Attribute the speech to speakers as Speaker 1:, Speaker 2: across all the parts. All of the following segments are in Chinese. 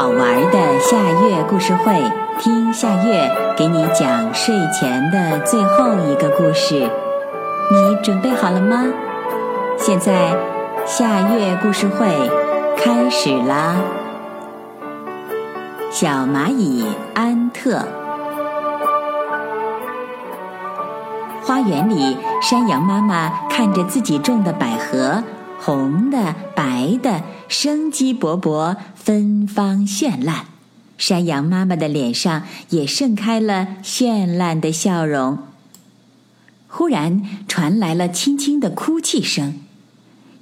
Speaker 1: 好玩的夏月故事会，听夏月给你讲睡前的最后一个故事。你准备好了吗？现在夏月故事会开始啦！小蚂蚁安特，花园里，山羊妈妈看着自己种的百合。红的、白的，生机勃勃，芬芳绚烂。山羊妈妈的脸上也盛开了绚烂的笑容。忽然传来了轻轻的哭泣声，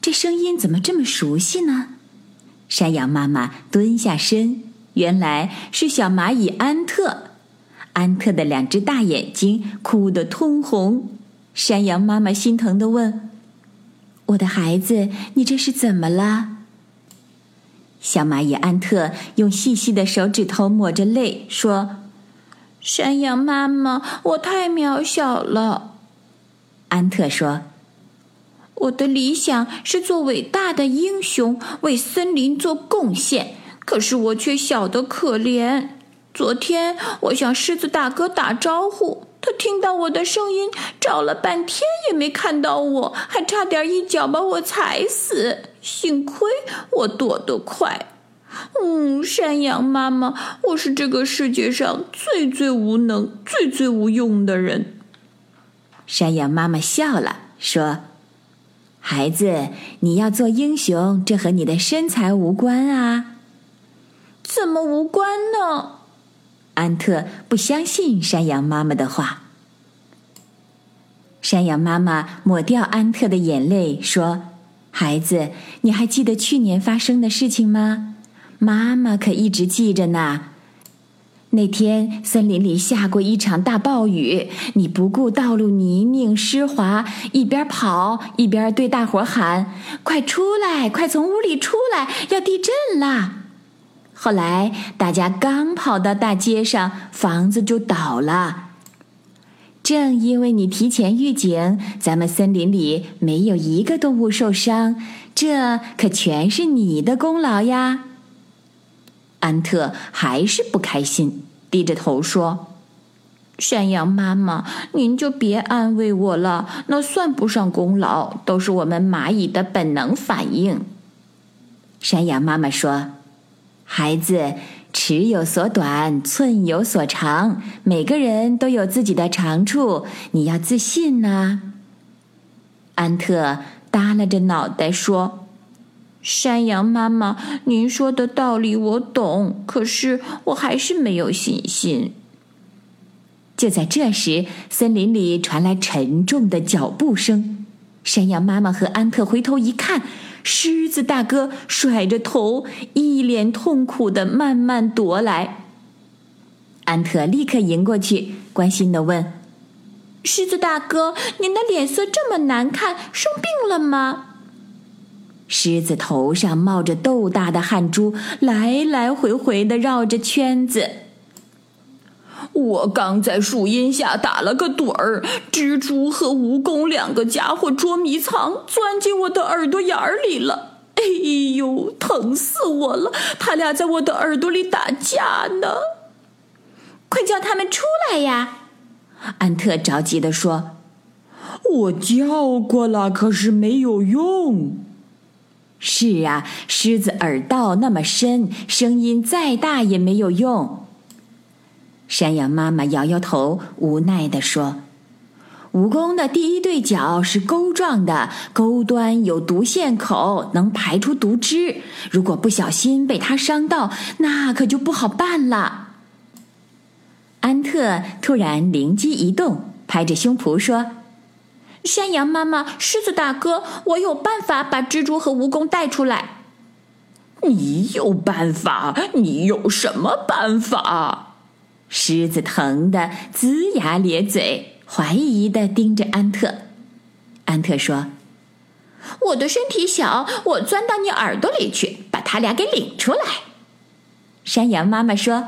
Speaker 1: 这声音怎么这么熟悉呢？山羊妈妈蹲下身，原来是小蚂蚁安特。安特的两只大眼睛哭得通红。山羊妈妈心疼地问。我的孩子，你这是怎么了？小蚂蚁安特用细细的手指头抹着泪说：“
Speaker 2: 山羊妈妈，我太渺小了。”
Speaker 1: 安特说：“
Speaker 2: 我的理想是做伟大的英雄，为森林做贡献，可是我却小得可怜。昨天，我向狮子大哥打招呼。”他听到我的声音，找了半天也没看到我，还差点一脚把我踩死。幸亏我躲得快。嗯，山羊妈妈，我是这个世界上最最无能、最最无用的人。
Speaker 1: 山羊妈妈笑了，说：“孩子，你要做英雄，这和你的身材无关啊。
Speaker 2: 怎么无关？”
Speaker 1: 安特不相信山羊妈妈的话。山羊妈妈抹掉安特的眼泪，说：“孩子，你还记得去年发生的事情吗？妈妈可一直记着呢。那天森林里下过一场大暴雨，你不顾道路泥泞湿滑，一边跑一边对大伙喊：‘快出来，快从屋里出来，要地震啦！’”后来，大家刚跑到大街上，房子就倒了。正因为你提前预警，咱们森林里没有一个动物受伤，这可全是你的功劳呀。安特还是不开心，低着头说：“
Speaker 2: 山羊妈妈，您就别安慰我了，那算不上功劳，都是我们蚂蚁的本能反应。”
Speaker 1: 山羊妈妈说。孩子，尺有所短，寸有所长，每个人都有自己的长处，你要自信呐。安特耷拉着脑袋说：“
Speaker 2: 山羊妈妈，您说的道理我懂，可是我还是没有信心。”
Speaker 1: 就在这时，森林里传来沉重的脚步声。山羊妈妈和安特回头一看。狮子大哥甩着头，一脸痛苦的慢慢踱来。安特立刻迎过去，关心的问：“
Speaker 2: 狮子大哥，您的脸色这么难看，生病了吗？”
Speaker 1: 狮子头上冒着豆大的汗珠，来来回回的绕着圈子。
Speaker 2: 我刚在树荫下打了个盹儿，蜘蛛和蜈蚣两个家伙捉迷藏，钻进我的耳朵眼儿里了。哎呦，疼死我了！他俩在我的耳朵里打架呢。快叫他们出来呀！
Speaker 1: 安特着急地说：“
Speaker 3: 我叫过了，可是没有用。”
Speaker 1: 是啊，狮子耳道那么深，声音再大也没有用。山羊妈妈摇摇头，无奈地说：“蜈蚣的第一对角是钩状的，钩端有毒线口，能排出毒汁。如果不小心被它伤到，那可就不好办了。”安特突然灵机一动，拍着胸脯说：“
Speaker 2: 山羊妈妈，狮子大哥，我有办法把蜘蛛和蜈蚣带出来。”“
Speaker 3: 你有办法？你有什么办法？”
Speaker 1: 狮子疼得龇牙咧嘴，怀疑的盯着安特。安特说：“
Speaker 2: 我的身体小，我钻到你耳朵里去，把他俩给领出来。”
Speaker 1: 山羊妈妈说：“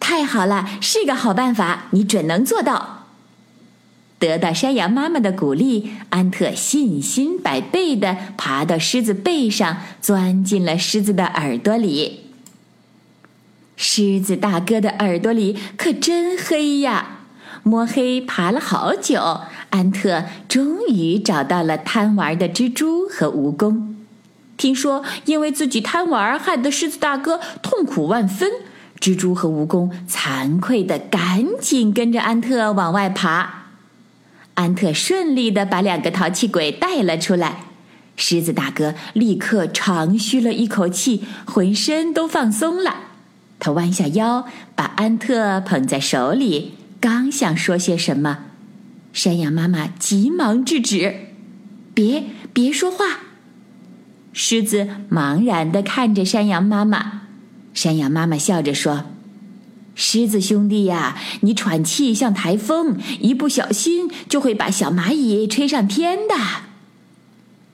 Speaker 1: 太好了，是个好办法，你准能做到。”得到山羊妈妈的鼓励，安特信心百倍的爬到狮子背上，钻进了狮子的耳朵里。狮子大哥的耳朵里可真黑呀！摸黑爬了好久，安特终于找到了贪玩的蜘蛛和蜈蚣。听说因为自己贪玩，害得狮子大哥痛苦万分。蜘蛛和蜈蚣惭愧的赶紧跟着安特往外爬。安特顺利的把两个淘气鬼带了出来。狮子大哥立刻长吁了一口气，浑身都放松了。他弯下腰，把安特捧在手里。刚想说些什么，山羊妈妈急忙制止：“别别说话！”狮子茫然地看着山羊妈妈。山羊妈妈笑着说：“狮子兄弟呀，你喘气像台风，一不小心就会把小蚂蚁吹上天的。”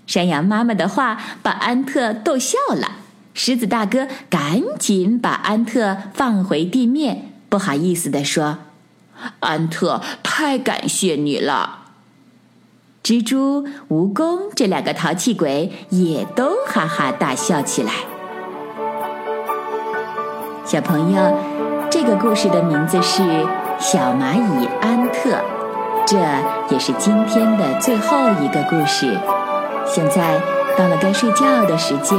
Speaker 1: 山羊妈妈的话把安特逗笑了。狮子大哥赶紧把安特放回地面，不好意思地说。
Speaker 3: 安特，太感谢你了！
Speaker 1: 蜘蛛、蜈蚣这两个淘气鬼也都哈哈大笑起来。小朋友，这个故事的名字是《小蚂蚁安特》，这也是今天的最后一个故事。现在到了该睡觉的时间，